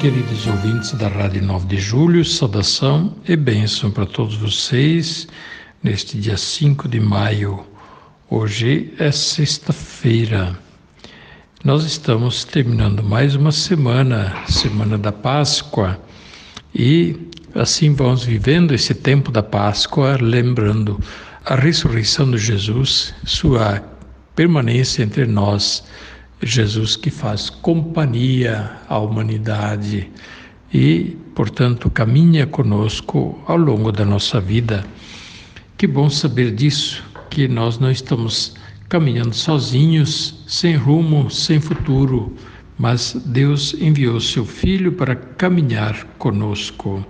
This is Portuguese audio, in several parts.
Queridos ouvintes da Rádio 9 de Julho, saudação e bênção para todos vocês neste dia 5 de maio. Hoje é sexta-feira. Nós estamos terminando mais uma semana, semana da Páscoa, e assim vamos vivendo esse tempo da Páscoa, lembrando a ressurreição de Jesus, sua permanência entre nós Jesus que faz companhia à humanidade e, portanto, caminha conosco ao longo da nossa vida. Que bom saber disso, que nós não estamos caminhando sozinhos, sem rumo, sem futuro, mas Deus enviou seu Filho para caminhar conosco,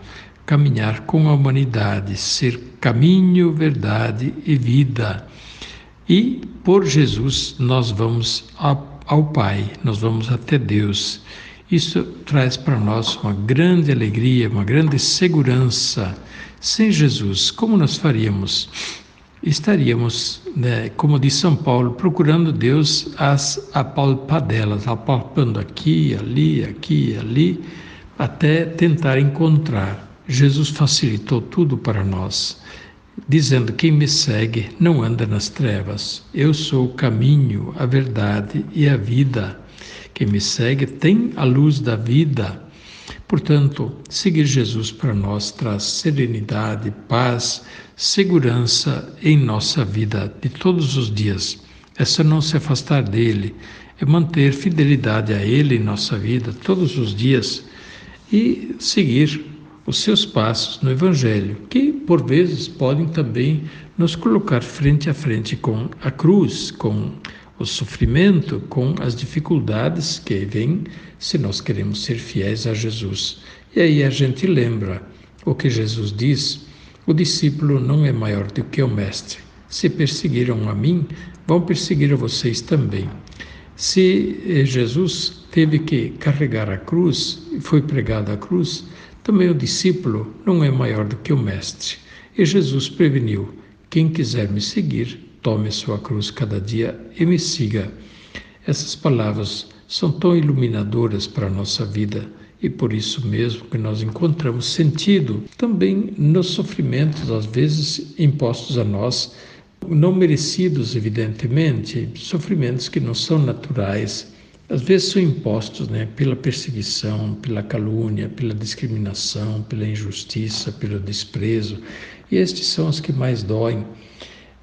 caminhar com a humanidade, ser caminho, verdade e vida. E por Jesus nós vamos a ao Pai, nós vamos até Deus. Isso traz para nós uma grande alegria, uma grande segurança. Sem Jesus, como nós faríamos? Estaríamos, né, como diz São Paulo, procurando Deus as apalpadelas, apalpando aqui, ali, aqui, ali, até tentar encontrar. Jesus facilitou tudo para nós dizendo: Quem me segue não anda nas trevas. Eu sou o caminho, a verdade e a vida. Quem me segue tem a luz da vida. Portanto, seguir Jesus para nós traz serenidade, paz, segurança em nossa vida de todos os dias. É só não se afastar dele, é manter fidelidade a ele em nossa vida todos os dias e seguir os seus passos no Evangelho, que por vezes podem também nos colocar frente a frente com a cruz, com o sofrimento, com as dificuldades que vêm se nós queremos ser fiéis a Jesus. E aí a gente lembra o que Jesus diz: o discípulo não é maior do que o mestre. Se perseguiram a mim, vão perseguir a vocês também. Se eh, Jesus teve que carregar a cruz, foi pregado a cruz, também o discípulo não é maior do que o mestre. E Jesus preveniu: quem quiser me seguir, tome sua cruz cada dia e me siga. Essas palavras são tão iluminadoras para a nossa vida e por isso mesmo que nós encontramos sentido também nos sofrimentos, às vezes impostos a nós, não merecidos, evidentemente, sofrimentos que não são naturais às vezes são impostos né, pela perseguição, pela calúnia, pela discriminação, pela injustiça, pelo desprezo, e estes são os que mais doem.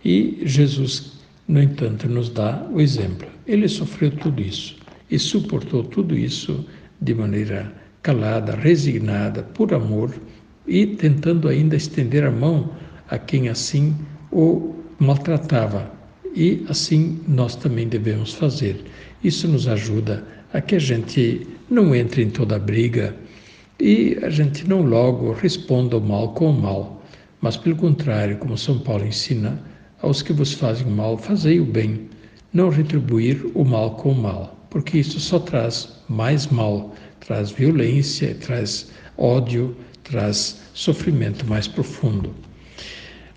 E Jesus, no entanto, nos dá o exemplo. Ele sofreu tudo isso e suportou tudo isso de maneira calada, resignada, por amor e tentando ainda estender a mão a quem assim o maltratava. E assim nós também devemos fazer. Isso nos ajuda a que a gente não entre em toda briga e a gente não logo responda o mal com o mal, mas pelo contrário, como São Paulo ensina, aos que vos fazem mal, fazei o bem, não retribuir o mal com o mal, porque isso só traz mais mal, traz violência, traz ódio, traz sofrimento mais profundo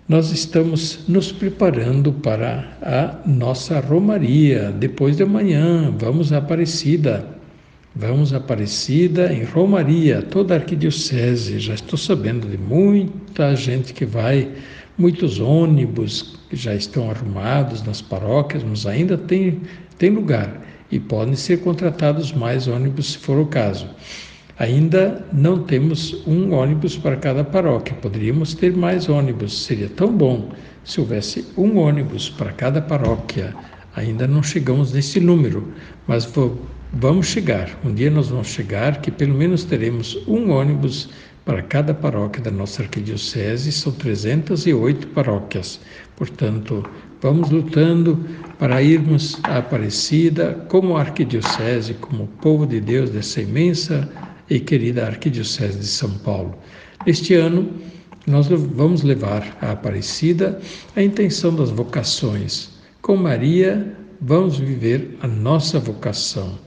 nós estamos nos preparando para a nossa romaria. Depois de amanhã, vamos a Aparecida. Vamos a Aparecida em Romaria, toda a arquidiocese. Já estou sabendo de muita gente que vai, muitos ônibus que já estão arrumados nas paróquias, mas ainda tem, tem lugar e podem ser contratados mais ônibus se for o caso. Ainda não temos um ônibus para cada paróquia, poderíamos ter mais ônibus, seria tão bom se houvesse um ônibus para cada paróquia. Ainda não chegamos nesse número, mas vou, vamos chegar. Um dia nós vamos chegar que pelo menos teremos um ônibus para cada paróquia da nossa arquidiocese, são 308 paróquias. Portanto, vamos lutando para irmos à Aparecida como arquidiocese, como povo de Deus dessa imensa e querida arquidiocese de São Paulo. Este ano, nós vamos levar à Aparecida a intenção das vocações. Com Maria, vamos viver a nossa vocação,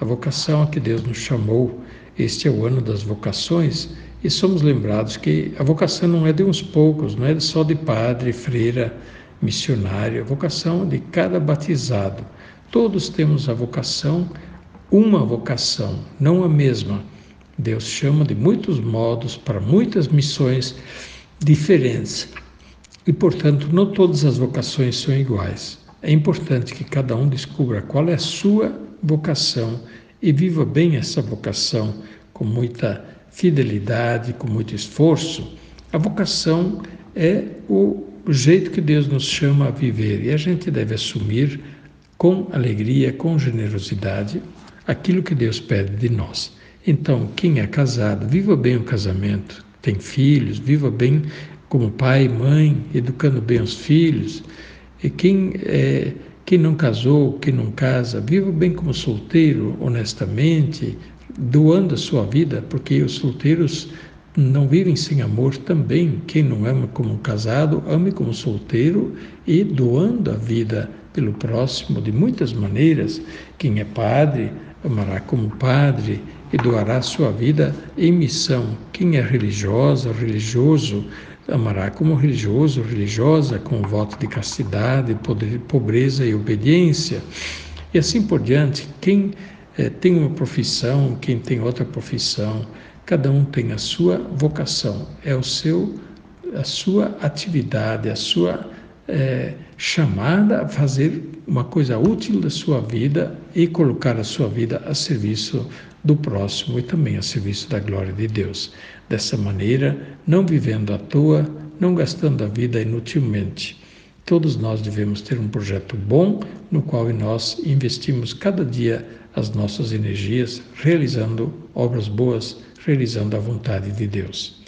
a vocação a que Deus nos chamou. Este é o ano das vocações e somos lembrados que a vocação não é de uns poucos, não é só de padre, freira, missionário, a vocação é de cada batizado. Todos temos a vocação, uma vocação, não a mesma. Deus chama de muitos modos para muitas missões diferentes. E, portanto, não todas as vocações são iguais. É importante que cada um descubra qual é a sua vocação e viva bem essa vocação com muita fidelidade, com muito esforço, a vocação é o jeito que Deus nos chama a viver e a gente deve assumir com alegria, com generosidade, aquilo que Deus pede de nós. Então, quem é casado, viva bem o casamento, tem filhos, viva bem como pai e mãe, educando bem os filhos. E quem, é, quem não casou, quem não casa, viva bem como solteiro, honestamente, doando a sua vida, porque os solteiros não vivem sem amor também. Quem não ama como casado, ame como solteiro e doando a vida pelo próximo de muitas maneiras. Quem é padre, amará como padre e doará sua vida em missão. Quem é religiosa, religioso, amará como religioso, religiosa, com voto de castidade, pobreza e obediência. E assim por diante, quem é, tem uma profissão, quem tem outra profissão, cada um tem a sua vocação, é o seu, a sua atividade, a sua é, chamada a fazer uma coisa útil da sua vida e colocar a sua vida a serviço do próximo e também a serviço da glória de Deus. Dessa maneira, não vivendo à toa, não gastando a vida inutilmente. Todos nós devemos ter um projeto bom no qual nós investimos cada dia as nossas energias realizando obras boas, realizando a vontade de Deus.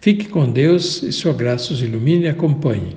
Fique com Deus e sua graça os ilumine e acompanhe.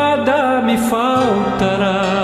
me faltará